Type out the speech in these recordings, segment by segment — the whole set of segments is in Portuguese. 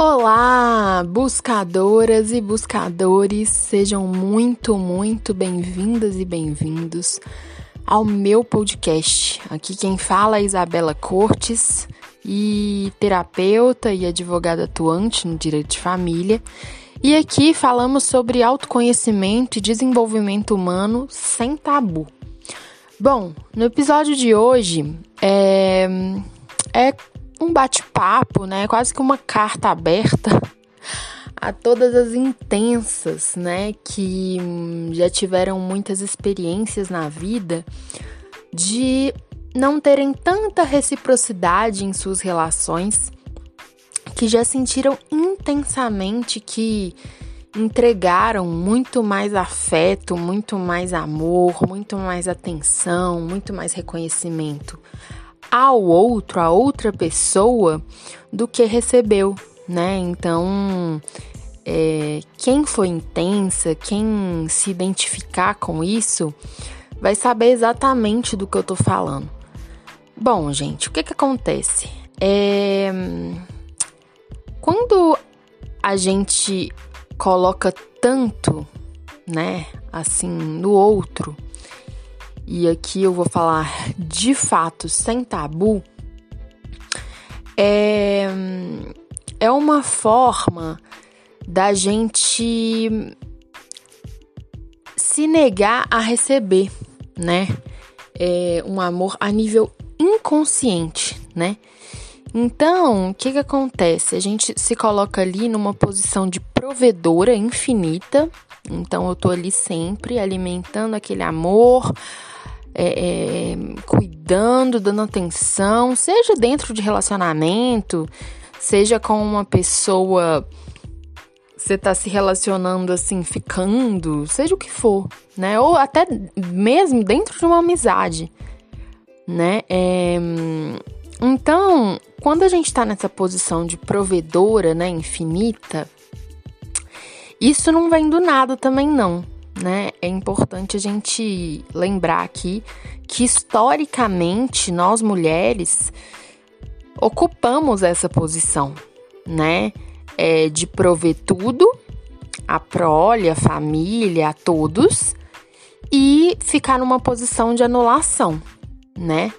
Olá, buscadoras e buscadores, sejam muito, muito bem-vindas e bem-vindos ao meu podcast. Aqui quem fala é Isabela Cortes, e terapeuta e advogada atuante no direito de família. E aqui falamos sobre autoconhecimento e desenvolvimento humano sem tabu. Bom, no episódio de hoje é, é um bate-papo, né? Quase que uma carta aberta a todas as intensas, né? Que já tiveram muitas experiências na vida de não terem tanta reciprocidade em suas relações, que já sentiram intensamente que entregaram muito mais afeto, muito mais amor, muito mais atenção, muito mais reconhecimento ao outro, a outra pessoa, do que recebeu, né? Então, é, quem foi intensa, quem se identificar com isso, vai saber exatamente do que eu tô falando. Bom, gente, o que que acontece? É... Quando a gente coloca tanto, né, assim, no outro, e aqui eu vou falar de fato sem tabu, é, é uma forma da gente se negar a receber, né? É um amor a nível inconsciente, né? Então, o que, que acontece? A gente se coloca ali numa posição de provedora infinita. Então, eu tô ali sempre alimentando aquele amor, é, é, cuidando, dando atenção, seja dentro de relacionamento, seja com uma pessoa você tá se relacionando assim, ficando, seja o que for, né? Ou até mesmo dentro de uma amizade, né? É... Então, quando a gente tá nessa posição de provedora, né, infinita, isso não vem do nada também não, né? É importante a gente lembrar aqui que historicamente nós mulheres ocupamos essa posição, né? É de prover tudo, a prole, a família, a todos, e ficar numa posição de anulação, né?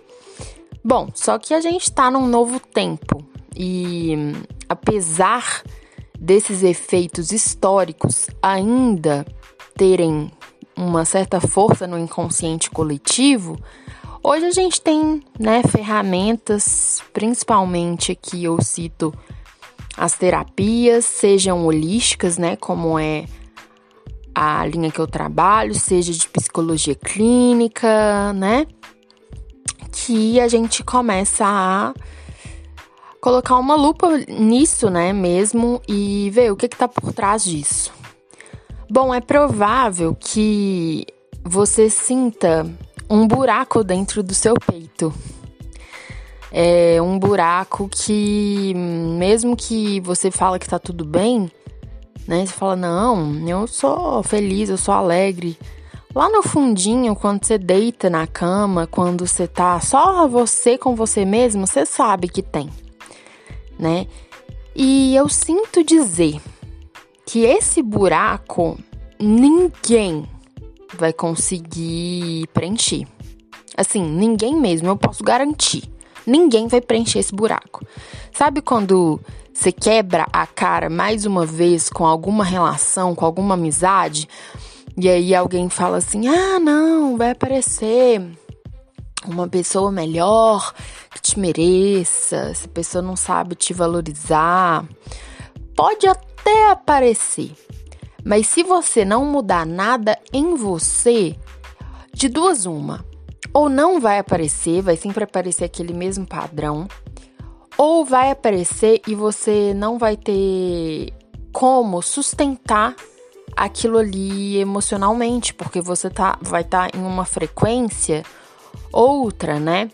Bom, só que a gente está num novo tempo e apesar desses efeitos históricos ainda terem uma certa força no inconsciente coletivo, hoje a gente tem né, ferramentas, principalmente aqui eu cito as terapias, sejam holísticas, né, como é a linha que eu trabalho, seja de psicologia clínica, né, que a gente começa a colocar uma lupa nisso, né, mesmo, e ver o que está por trás disso. Bom, é provável que você sinta um buraco dentro do seu peito. É um buraco que, mesmo que você fala que tá tudo bem, né? Você fala, não, eu sou feliz, eu sou alegre. Lá no fundinho, quando você deita na cama, quando você tá só você com você mesmo, você sabe que tem, né? E eu sinto dizer que esse buraco ninguém vai conseguir preencher. Assim, ninguém mesmo, eu posso garantir. Ninguém vai preencher esse buraco. Sabe quando você quebra a cara mais uma vez com alguma relação, com alguma amizade, e aí alguém fala assim: "Ah, não, vai aparecer uma pessoa melhor que te mereça, essa pessoa não sabe te valorizar". Pode até aparecer, mas se você não mudar nada em você, de duas uma, ou não vai aparecer, vai sempre aparecer aquele mesmo padrão, ou vai aparecer e você não vai ter como sustentar aquilo ali emocionalmente, porque você tá, vai estar tá em uma frequência outra, né?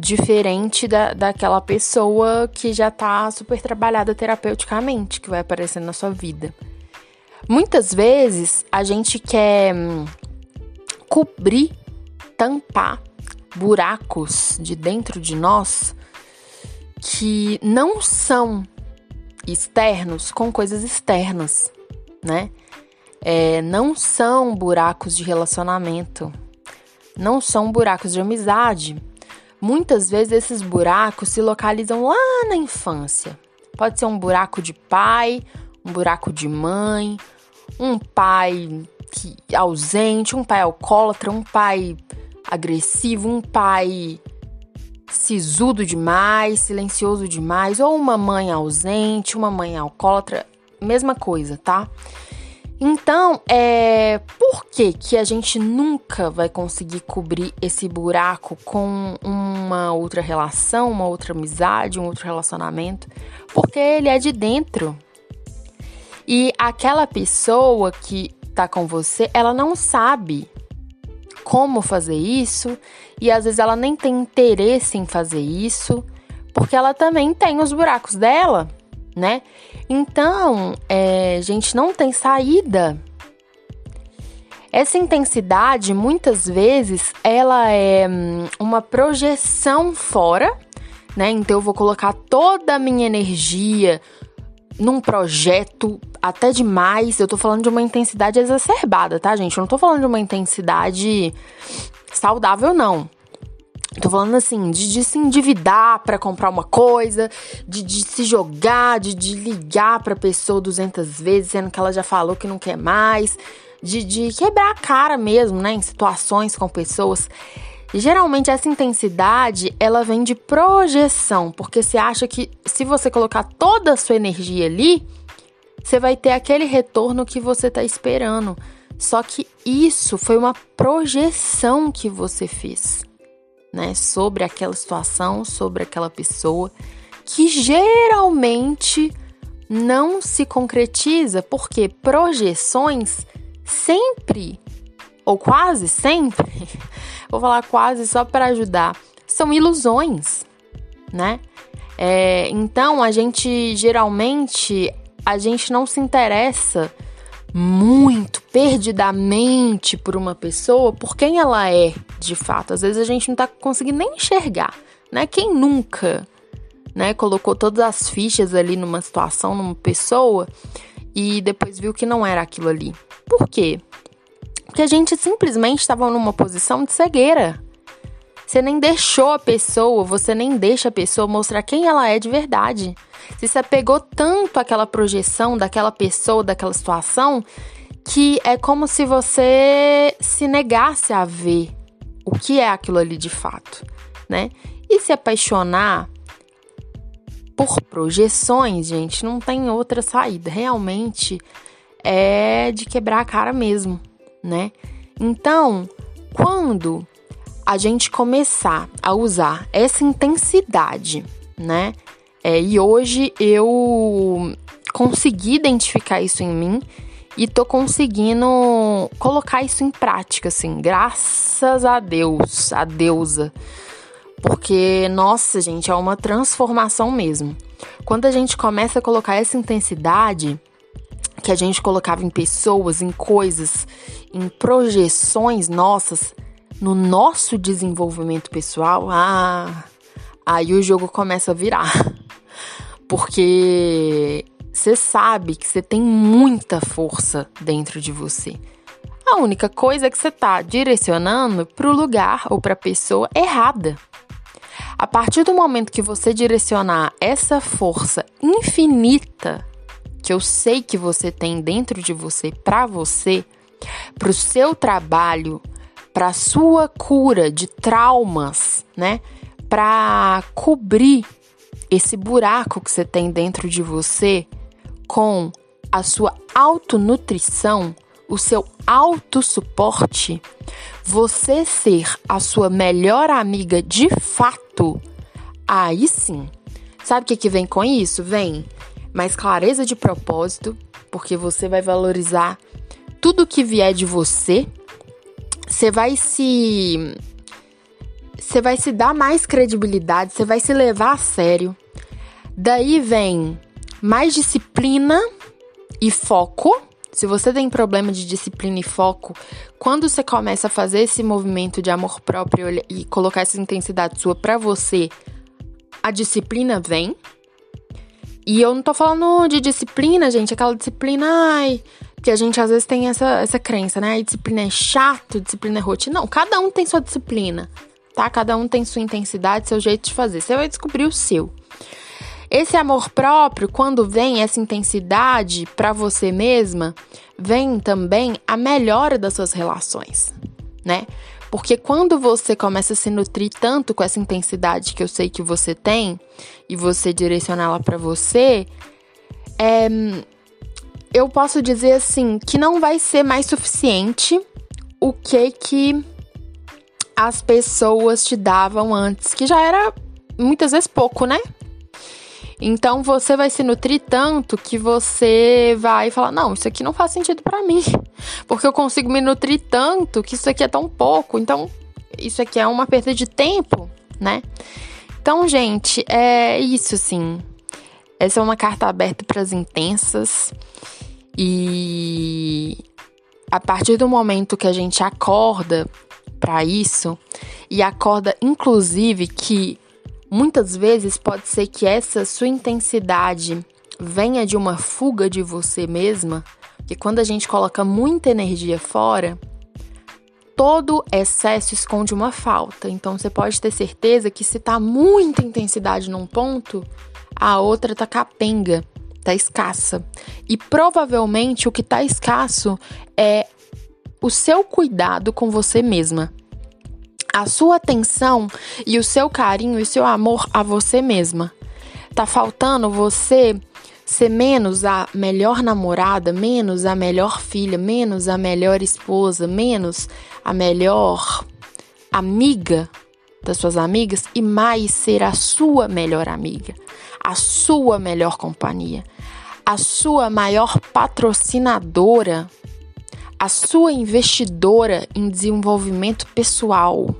Diferente da, daquela pessoa que já tá super trabalhada terapeuticamente, que vai aparecer na sua vida. Muitas vezes a gente quer hum, cobrir, tampar buracos de dentro de nós que não são externos com coisas externas, né? É, não são buracos de relacionamento, não são buracos de amizade. Muitas vezes esses buracos se localizam lá na infância. Pode ser um buraco de pai, um buraco de mãe, um pai que, ausente, um pai alcoólatra, um pai agressivo, um pai sisudo demais, silencioso demais, ou uma mãe ausente, uma mãe alcoólatra, mesma coisa, tá? Então, é, por que, que a gente nunca vai conseguir cobrir esse buraco com uma outra relação, uma outra amizade, um outro relacionamento? Porque ele é de dentro. E aquela pessoa que tá com você, ela não sabe como fazer isso e às vezes ela nem tem interesse em fazer isso, porque ela também tem os buracos dela, né? Então, é, gente, não tem saída. Essa intensidade, muitas vezes, ela é hum, uma projeção fora, né? Então, eu vou colocar toda a minha energia num projeto até demais. Eu tô falando de uma intensidade exacerbada, tá, gente? Eu não tô falando de uma intensidade saudável, não. Tô falando assim, de, de se endividar para comprar uma coisa, de, de se jogar, de, de ligar pra pessoa 200 vezes, sendo que ela já falou que não quer mais, de, de quebrar a cara mesmo, né, em situações com pessoas. geralmente essa intensidade, ela vem de projeção, porque você acha que se você colocar toda a sua energia ali, você vai ter aquele retorno que você tá esperando. Só que isso foi uma projeção que você fez né, sobre aquela situação, sobre aquela pessoa, que geralmente não se concretiza, porque projeções sempre, ou quase sempre, vou falar quase só para ajudar, são ilusões, né? É, então a gente geralmente a gente não se interessa muito perdidamente por uma pessoa, por quem ela é de fato. Às vezes a gente não tá conseguindo nem enxergar, né? Quem nunca, né, colocou todas as fichas ali numa situação, numa pessoa e depois viu que não era aquilo ali. Por quê? Porque a gente simplesmente estava numa posição de cegueira. Você nem deixou a pessoa, você nem deixa a pessoa mostrar quem ela é de verdade. Você se apegou tanto àquela projeção daquela pessoa, daquela situação, que é como se você se negasse a ver o que é aquilo ali de fato, né? E se apaixonar por projeções, gente, não tem outra saída. Realmente é de quebrar a cara mesmo, né? Então, quando a gente começar a usar essa intensidade, né? É, e hoje eu consegui identificar isso em mim e tô conseguindo colocar isso em prática, assim, graças a Deus, a deusa. Porque, nossa, gente, é uma transformação mesmo. Quando a gente começa a colocar essa intensidade que a gente colocava em pessoas, em coisas, em projeções nossas, no nosso desenvolvimento pessoal, ah, aí o jogo começa a virar. Porque você sabe que você tem muita força dentro de você. A única coisa é que você está direcionando para o lugar ou para a pessoa errada. A partir do momento que você direcionar essa força infinita que eu sei que você tem dentro de você para você, para o seu trabalho, para sua cura de traumas, né? Para cobrir esse buraco que você tem dentro de você com a sua autonutrição, o seu autossuporte, você ser a sua melhor amiga de fato, aí sim. Sabe o que, que vem com isso? Vem mais clareza de propósito, porque você vai valorizar tudo que vier de você você vai se você vai se dar mais credibilidade, você vai se levar a sério. Daí vem mais disciplina e foco. Se você tem problema de disciplina e foco, quando você começa a fazer esse movimento de amor próprio e colocar essa intensidade sua para você, a disciplina vem. E eu não tô falando de disciplina, gente, aquela disciplina, ai, que a gente às vezes tem essa, essa crença, né? Disciplina é chato, disciplina é rotina. Não, cada um tem sua disciplina, tá? Cada um tem sua intensidade, seu jeito de fazer. Você vai descobrir o seu. Esse amor próprio, quando vem essa intensidade para você mesma, vem também a melhora das suas relações, né? Porque quando você começa a se nutrir tanto com essa intensidade que eu sei que você tem e você direcionar ela para você, é, eu posso dizer assim que não vai ser mais suficiente o que que as pessoas te davam antes, que já era muitas vezes pouco, né? Então você vai se nutrir tanto que você vai falar: "Não, isso aqui não faz sentido para mim". Porque eu consigo me nutrir tanto que isso aqui é tão pouco. Então, isso aqui é uma perda de tempo, né? Então, gente, é isso sim. Essa é uma carta aberta para as intensas. E a partir do momento que a gente acorda para isso e acorda inclusive que Muitas vezes pode ser que essa sua intensidade venha de uma fuga de você mesma, que quando a gente coloca muita energia fora, todo excesso esconde uma falta. Então você pode ter certeza que se tá muita intensidade num ponto, a outra tá capenga, tá escassa. E provavelmente o que tá escasso é o seu cuidado com você mesma a sua atenção e o seu carinho e seu amor a você mesma. Tá faltando você ser menos a melhor namorada, menos a melhor filha, menos a melhor esposa, menos a melhor amiga das suas amigas e mais ser a sua melhor amiga, a sua melhor companhia, a sua maior patrocinadora a sua investidora em desenvolvimento pessoal.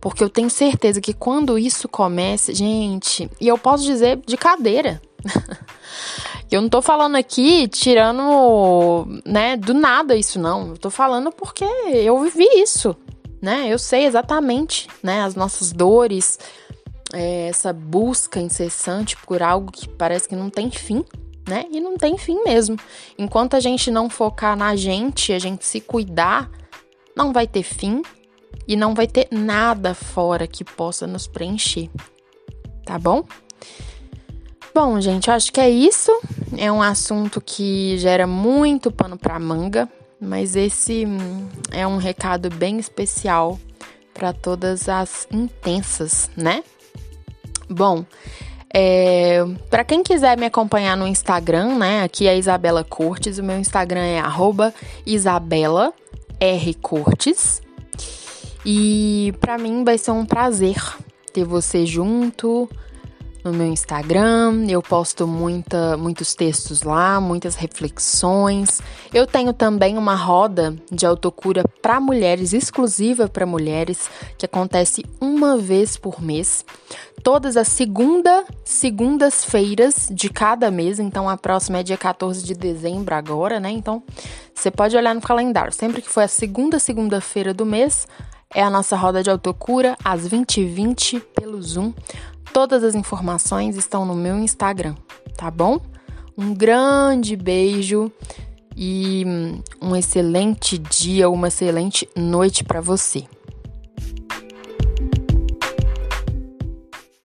Porque eu tenho certeza que quando isso começa, gente, e eu posso dizer de cadeira. eu não tô falando aqui tirando, né, do nada isso não. Eu tô falando porque eu vivi isso, né? Eu sei exatamente, né, as nossas dores, é, essa busca incessante por algo que parece que não tem fim né? E não tem fim mesmo. Enquanto a gente não focar na gente, a gente se cuidar, não vai ter fim e não vai ter nada fora que possa nos preencher. Tá bom? Bom, gente, acho que é isso. É um assunto que gera muito pano para manga, mas esse hum, é um recado bem especial para todas as intensas, né? Bom, é, para quem quiser me acompanhar no Instagram, né? Aqui é Isabela Cortes. O meu Instagram é Isabela R Cortes. E para mim vai ser um prazer ter você junto, no meu Instagram. Eu posto muita, muitos textos lá, muitas reflexões. Eu tenho também uma roda de autocura para mulheres, exclusiva para mulheres, que acontece uma vez por mês. Todas as segunda, segundas-feiras de cada mês. Então a próxima é dia 14 de dezembro agora, né? Então você pode olhar no calendário. Sempre que for a segunda segunda-feira do mês, é a nossa roda de autocura às 20h20 pelo Zoom. Todas as informações estão no meu Instagram, tá bom? Um grande beijo e um excelente dia, uma excelente noite para você.